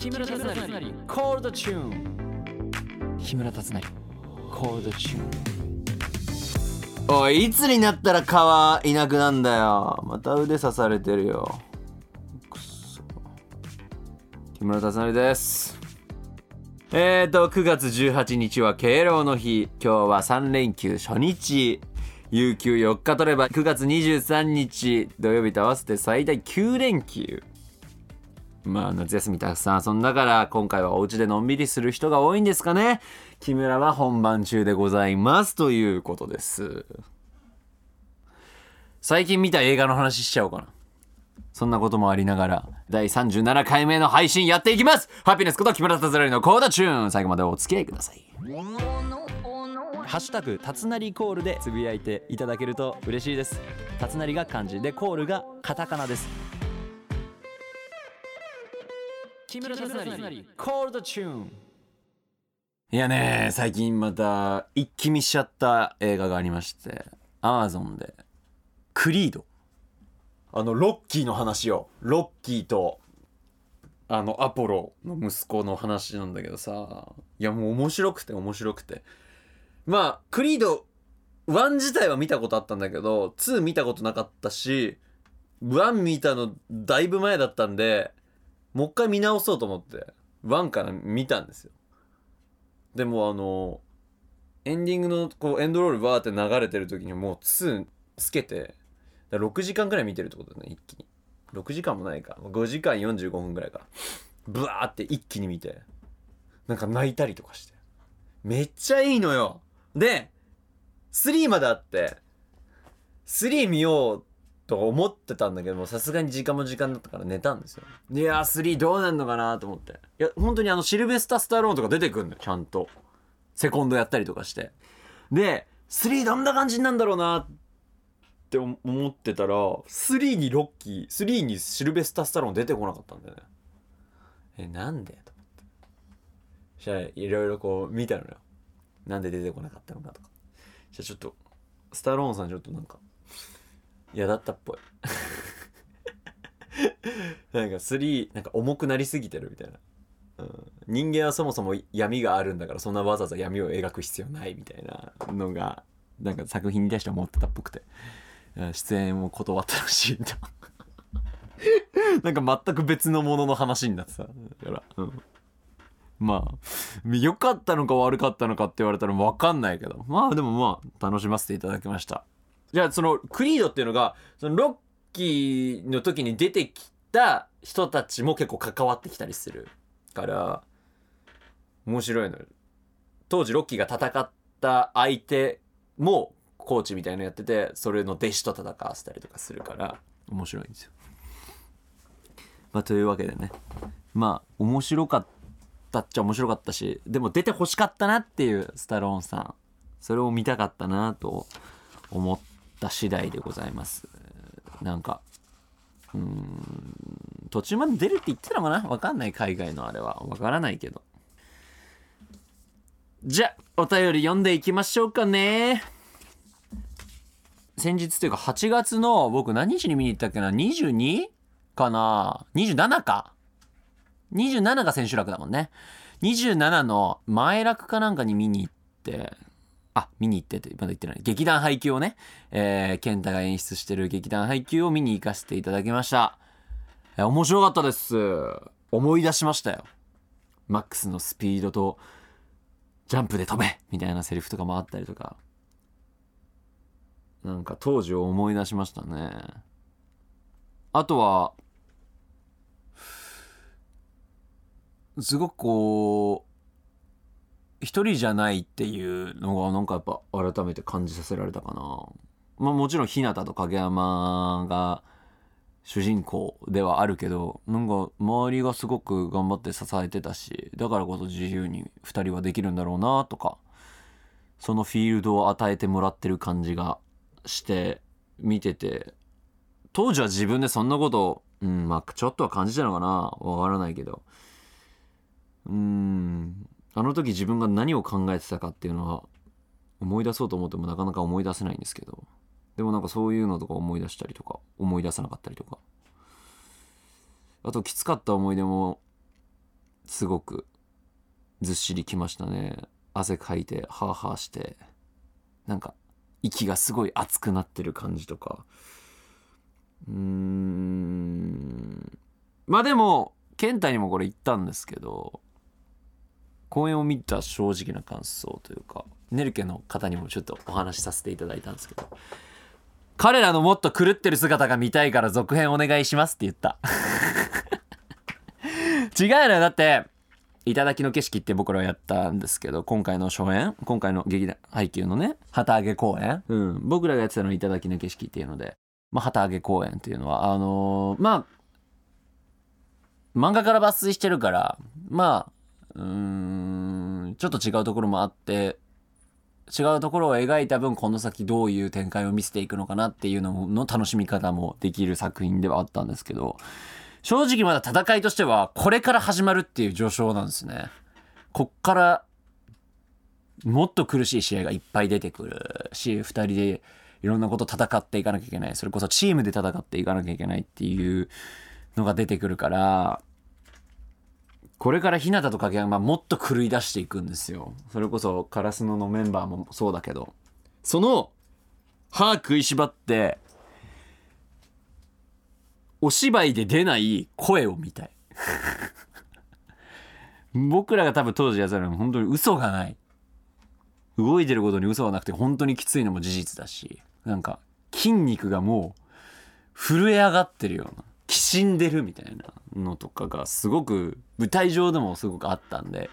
木村達成。コールドチューン木村達成。コールドチューンおいいつになったら蚊いなくなんだよ。また腕刺されてるよ。くそ木村達成です。えーと9月18日は敬老の日。今日は3連休初日。有給4日取れば9月23日。土曜日と合わせて最大9連休まあ夏休みたくさん遊んだから今回はお家でのんびりする人が多いんですかね。木村は本番中でございますということです。最近見た映画の話しちゃおうかな。そんなこともありながら第37回目の配信やっていきます。ハピネスこと木村達成のコーダチューン。最後までお付き合いください。ハッシュタグたつなりコールでつぶやいていただけると嬉しいです。たつなりが漢字でコールがカタカナです。木村達成コールドチューンいやね最近また一気見しちゃった映画がありまして Amazon で「クリード」あのロッキーの話よ。ロッキーとあのアポロの息子の話なんだけどさ。いやもう面白くて面白くて。まあクリード1自体は見たことあったんだけど2見たことなかったし1見たのだいぶ前だったんでもう一回見直そうと思って1から見たんですよ。でもあのエンディングのこうエンドロールバーって流れてる時にもう2つけてだ6時間くらい見てるってことだね一気に。6時間もないか。5時間45分ぐらいか。ブワーって一気に見てなんか泣いたりとかして。めっちゃいいのよ。で3まであって3見ようと思ってたんだけどもさすがに時間も時間だったから寝たんですよ。いやー3どうなんのかなと思って。いや本当にあのシルベスタ・スタローンとか出てくんのよちゃんと。セコンドやったりとかして。で3どんな感じなんだろうなって思ってたら3にロッキー3にシルベスタ・スタローン出てこなかったんだよね。えなんで？と思って。そしたらいろいろこう見たのよ。なんで出てこなかったのかとか。じゃあちょっとスタローンさんちょっとなんか嫌だったっぽい。なんか3なんか重くなりすぎてるみたいな、うん、人間はそもそも闇があるんだからそんなわざわざ闇を描く必要ないみたいなのがなんか作品に対して思ってたっぽくて。出演を断ったらしいんだ なんか全く別のものの話になってた。だから、うん、まあ良かったのか悪かったのかって言われたら分かんないけど。まあでもまあ楽しませていただきました。じゃあそのクリードっていうのがそのロッキーの時に出てきた人たちも結構関わってきたりするから面白いの当時ロッキーが戦った相手もコーチみたいなのやっててそれの弟子と戦わせたりとかするから面白いんですよ。まあ、というわけでね。まあ面白かったっちゃ面白かったしでも出てほしかったなっていうスタローンさん。それを見たかったなと思った次第でございます。なんかうん途中まで出るって言ってたのかな？わかんない海外のあれは。わからないけど。じゃお便り読んでいきましょうかね。先日というか8月の僕何日に見に行ったっけな？22? かな？27か？27が千秋楽だもんね。27の前楽かなんかに見に行ってあ見に行っててまだ言ってない。劇団配給をね、えー、健太が演出してる劇団配給を見に行かせていただきました。いや面白かったです。思い出しましたよ。マックスのスピードとジャンプで飛べみたいなセリフとかもあったりとか。なんか当時を思い出しましたね。あとはすごくこう一人じゃないっていうのがなんかやっぱ改めて感じさせられたかな。まあもちろん日向と影山が主人公ではあるけどなんか周りがすごく頑張って支えてたしだからこそ自由に2人はできるんだろうなとかそのフィールドを与えてもらってる感じがして見てて当時は自分でそんなことうんまあちょっとは感じたのかな。わからないけど。うん。あの時自分が何を考えてたかっていうのは思い出そうと思ってもなかなか思い出せないんですけどでもなんかそういうのとか思い出したりとか思い出さなかったりとか。あときつかった思い出もすごくずっしりきましたね。汗かいてハーハーしてなんか息がすごい熱くなってる感じとか。うーん。まあでも健太にもこれ言ったんですけど公演を見た正直な感想というかネルケの方にもちょっとお話しさせていただいたんですけど彼らのもっと狂ってる姿が見たいから続編お願いしますって言った。違うのよ。だって「頂の景色」って僕らはやったんですけど今回の初演今回の劇団配給のね旗揚げ公演、うん、僕らがやってたのは「頂の景色」っていうので、まあ、旗揚げ公演っていうのはあのーまあ漫画から抜粋してるからまあうーんちょっと違うところもあって違うところを描いた分この先どういう展開を見せていくのかなっていうのの楽しみ方もできる作品ではあったんですけど正直まだ戦いとしてはこれから始まるっていう序章なんですね。こっからもっと苦しい試合がいっぱい出てくるし2人でいろんなこと戦っていかなきゃいけないそれこそチームで戦っていかなきゃいけないっていうのが出てくるからこれから日向と影山もっと狂い出していくんですよ。それこそカラスノのメンバーもそうだけど。その歯食いしばってお芝居で出ない声を見たい。僕らが多分当時やってたのは本当に嘘がない。動いてることに嘘はなくて本当にきついのも事実だし。なんか筋肉がもう震え上がってるような。きしんでるみたいなのとかがすごく舞台上でもすごくあったんで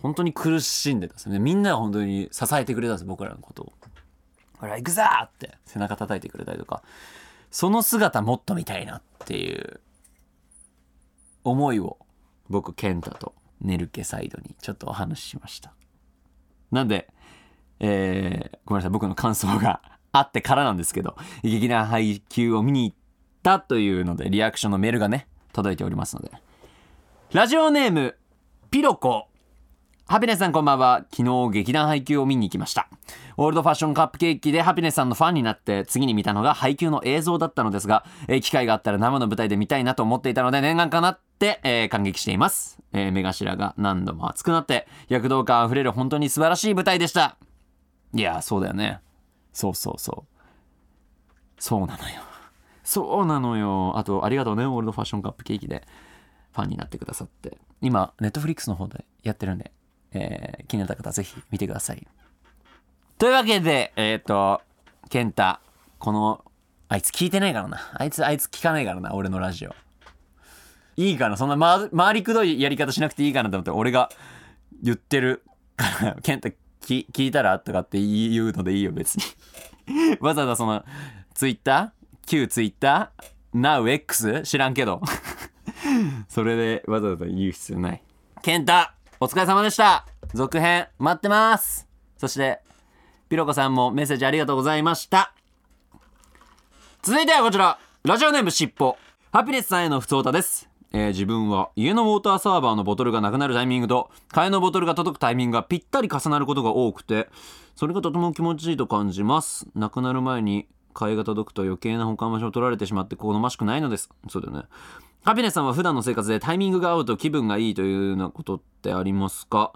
本当に苦しんでたんですね。みんなが本当に支えてくれたんです僕らのことを「ほら行くぞ!」って背中叩いてくれたりとか。その姿もっと見たいなっていう思いを僕健太とネルケサイドにちょっとお話ししました。なんで、えー、ごめんなさい僕の感想があってからなんですけど劇団配給を見に行ってったというのでリアクションのメールがね届いておりますのでラジオネームピロコハピネスさんこんばんは。昨日劇団配給を見に行きました。オールドファッションカップケーキでハピネスさんのファンになって次に見たのが配給の映像だったのですが、えー機会があったら生の舞台で見たいなと思っていたので念願かなって、えー感激しています。えー目頭が何度も熱くなって躍動感あふれる本当に素晴らしい舞台でした。いやそうだよね。そうそうそう。そうなのよ。そうなのよ。あとありがとうね、オールドファッションカップケーキでファンになってくださって。今、ネットフリックスの方でやってるんで、えー気になった方ぜひ見てください。というわけで、えっ、と、健太、この、あいつ聞いてないからな。あいつ、あいつ聞かないからな、俺のラジオ。いいかな、そんな回回りくどいやり方しなくていいかなと思って、俺が言ってるから、健太聞聞いたらとかって言うのでいいよ、別に。わざわざその、ツイッター旧ツイッター ?NowX? 知らんけど。それでわざわざ言う必要ない。健太お疲れ様でした続編待ってますそしてピロコさんもメッセージありがとうございました続いてはこちらラジオネームしっぽハピネスさんへの不相談ですえー自分は家のウォーターサーバーのボトルがなくなるタイミングと替えのボトルが届くタイミングがぴったり重なることが多くてそれがとても気持ちいいと感じますなくなる前に替えが届くと余計な保管場所を取られてしまって好ましくないのです。そうだよね。ハピネさんは普段の生活でタイミングが合うと気分がいいというようなことってありますか？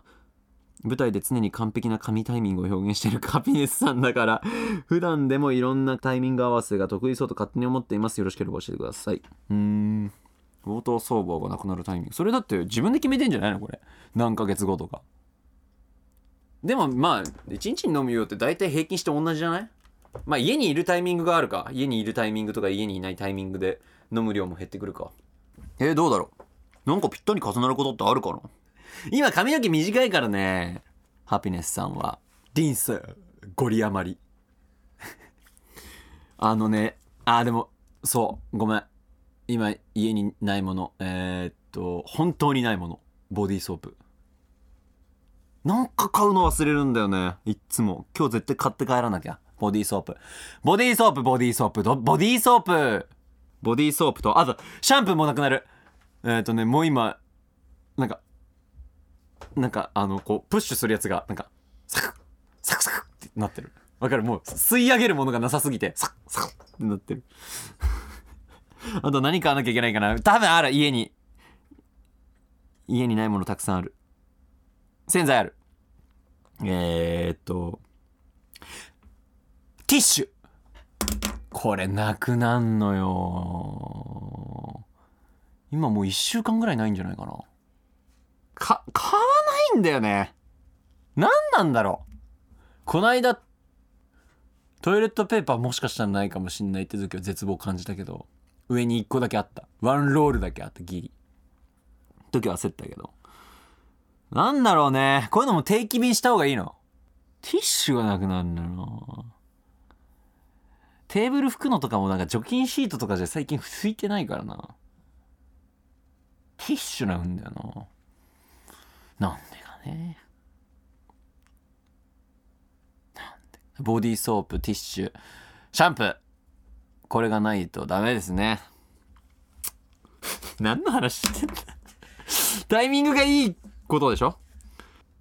舞台で常に完璧な神タイミングを表現している ハピネスさんだから普段でもいろんなタイミング合わせが得意そうと勝手に思っています。よろしければ教えてください。うーん。ウォーター相場がなくなるタイミング。それだって自分で決めてんじゃないの？これ。何ヶ月後とか。でもまあ1日に飲む量って大体平均して同じじゃない？まあ家にいるタイミングがあるか。家にいるタイミングとか家にいないタイミングで飲む量も減ってくるか。えー、どうだろう？なんかぴったり重なることってあるかな？今髪の毛短いからね。ハピネスさんは。ディンスゴリ余り。あのねあーでもそうごめん。今家にないもの。えー、っと本当にないもの。ボディーソープ。なんか買うの忘れるんだよね。いっつも。今日絶対買って帰らなきゃボディーソープ。ボディーソープボディーソープ。ボディーソープ。ボディーソープとあとシャンプーもなくなる。えーっとねもう今なんかなんかあのこうプッシュするやつがなんかサクッサクサクってなってる。わかる？もう吸い上げるものがなさすぎてサクサクってなってる。あと何買わなきゃいけないかな。多分ある家に。家にないものたくさんある。洗剤ある。えー、っとティッシュ。これなくなんのよ。今もう1週間ぐらいないんじゃないかな。か買わないんだよね。何なんだろう。こないだトイレットペーパーもしかしたらないかもしんないって時は絶望感じたけど上に1個だけあった。ワンロールだけあったギリ。時は焦ったけど。なんだろうね。こういうのも定期便した方がいいの。ティッシュがなくなるんだよなテーブル拭くのとかもなんか除菌シートとかじゃ最近拭いてないからな。ティッシュなんだよな。なんでかね。ボディーソープティッシュ。シャンプー。これがないとダメですね。何の話してんだ。タイミングがいいことでしょ？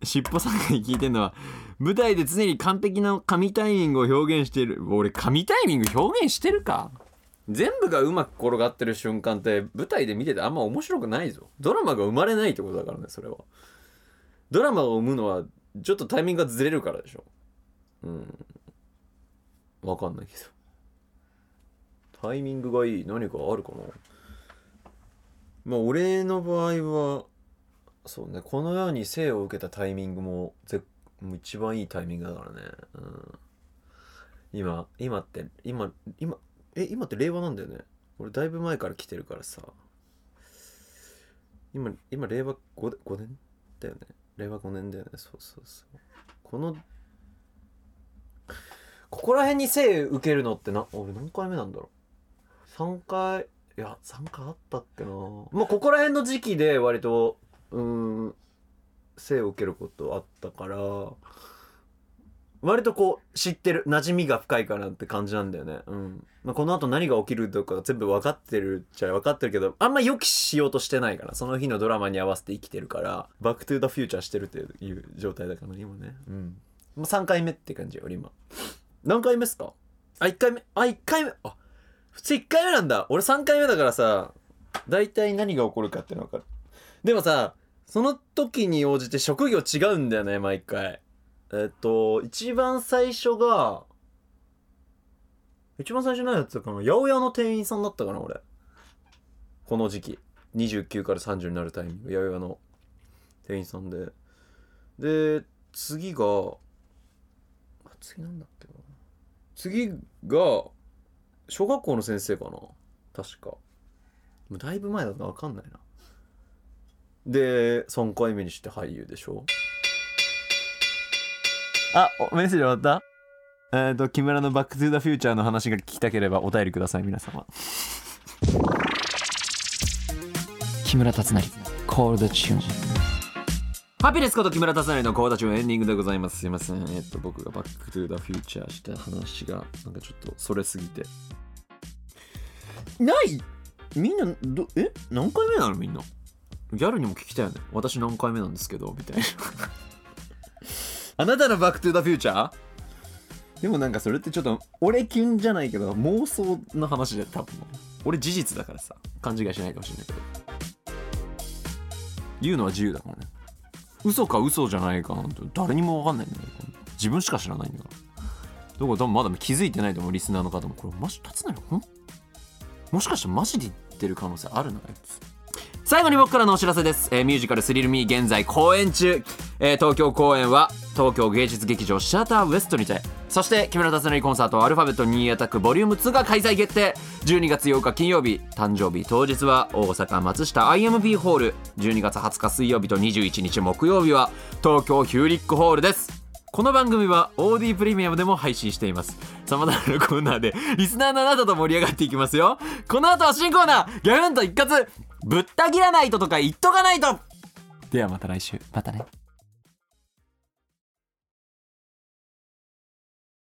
しっぽさんが聞いてんのは舞台で常に完璧な神タイミングを表現している。俺神タイミング表現してるか？全部がうまく転がってる瞬間って舞台で見ててあんま面白くないぞ。ドラマが生まれないってことだからねそれは。ドラマを生むのはちょっとタイミングがずれるからでしょ。うん。わかんないけど。タイミングがいい。何かあるかな？まあ俺の場合はそうね。このように生を受けたタイミングもぜもう一番いいタイミングだからね、うん、今今って今今え今って令和なんだよね。俺だいぶ前から来てるからさ。今今令和 5, 5年だよね。令和5年だよね。そうそうそう。このここら辺に生受けるのってな俺何回目なんだろう。3回いや3回あったっけな。まあここら辺の時期で割とうん生を受けることあったから割とこう知ってる馴染みが深いかなって感じなんだよね。うん、まあ、この後何が起きるとか全部分かってるっちゃ分かってるけどあんま予期しようとしてないからその日のドラマに合わせて生きてるからバックトゥザフューチャーしてるっていう状態だから今ね。うん。もう3回目って感じよ俺今。何回目っすか？あ1回目？あ1回目？あ普通1回目なんだ。俺3回目だからさ大体何が起こるかっていうの分かる。でもさその時に応じて職業違うんだよね毎回。えっと一番最初が一番最初何やってたかな？八百屋の店員さんだったかな俺。この時期。29から30になるタイミング。八百屋の店員さんで。で次が次なんだっけな？次が小学校の先生かな？確か。だいぶ前だと分かんないな。で3回目にして俳優でしょ？あおメッセージ終わった？えっ、と木村の「バック・トゥ・ザ・フューチャー」の話が聞きたければお便りください皆様。木村達成コールドチューンハピネスこと木村達成のコーダチューンエンディングでございます。すいません。えっ、と僕がバック・トゥ・ザ・フューチャーした話がなんかちょっとそれすぎて。ない！みんなどえ？何回目なのみんな？ギャルにも聞きたいよね。私何回目なんですけどみたいな。あなたのバックトゥーザフューチャー？でもなんかそれってちょっと俺キュンじゃないけど妄想の話で多分。俺事実だからさ。勘違いしないかもしれないけど。言うのは自由だからね。嘘か嘘じゃないかなんて。誰にも分かんないんだよ自分しか知らないんだから。だか多分まだ気づいてないと思うリスナーの方も。これマジ立つなよほん？もしかしてマジで言ってる可能性あるなあいつ。最後に僕からのお知らせです、えーミュージカル「スリル・ミー」現在公演中、えー東京公演は東京芸術劇場シアターウエストにて。そして木村達成コンサートアルファベット2アタックボリューム2が開催決定。12月8日金曜日。誕生日当日は大阪松下 IMP ホール12月20日水曜日と21日木曜日は東京ヒューリックホールです。この番組は OD プレミアムでも配信しています。様々なコーナーでリスナーのあなたと盛り上がっていきますよ。この後は新コーナー。ギャフンと一括。ぶった切らないととか言っとかないと。ではまた来週。またね。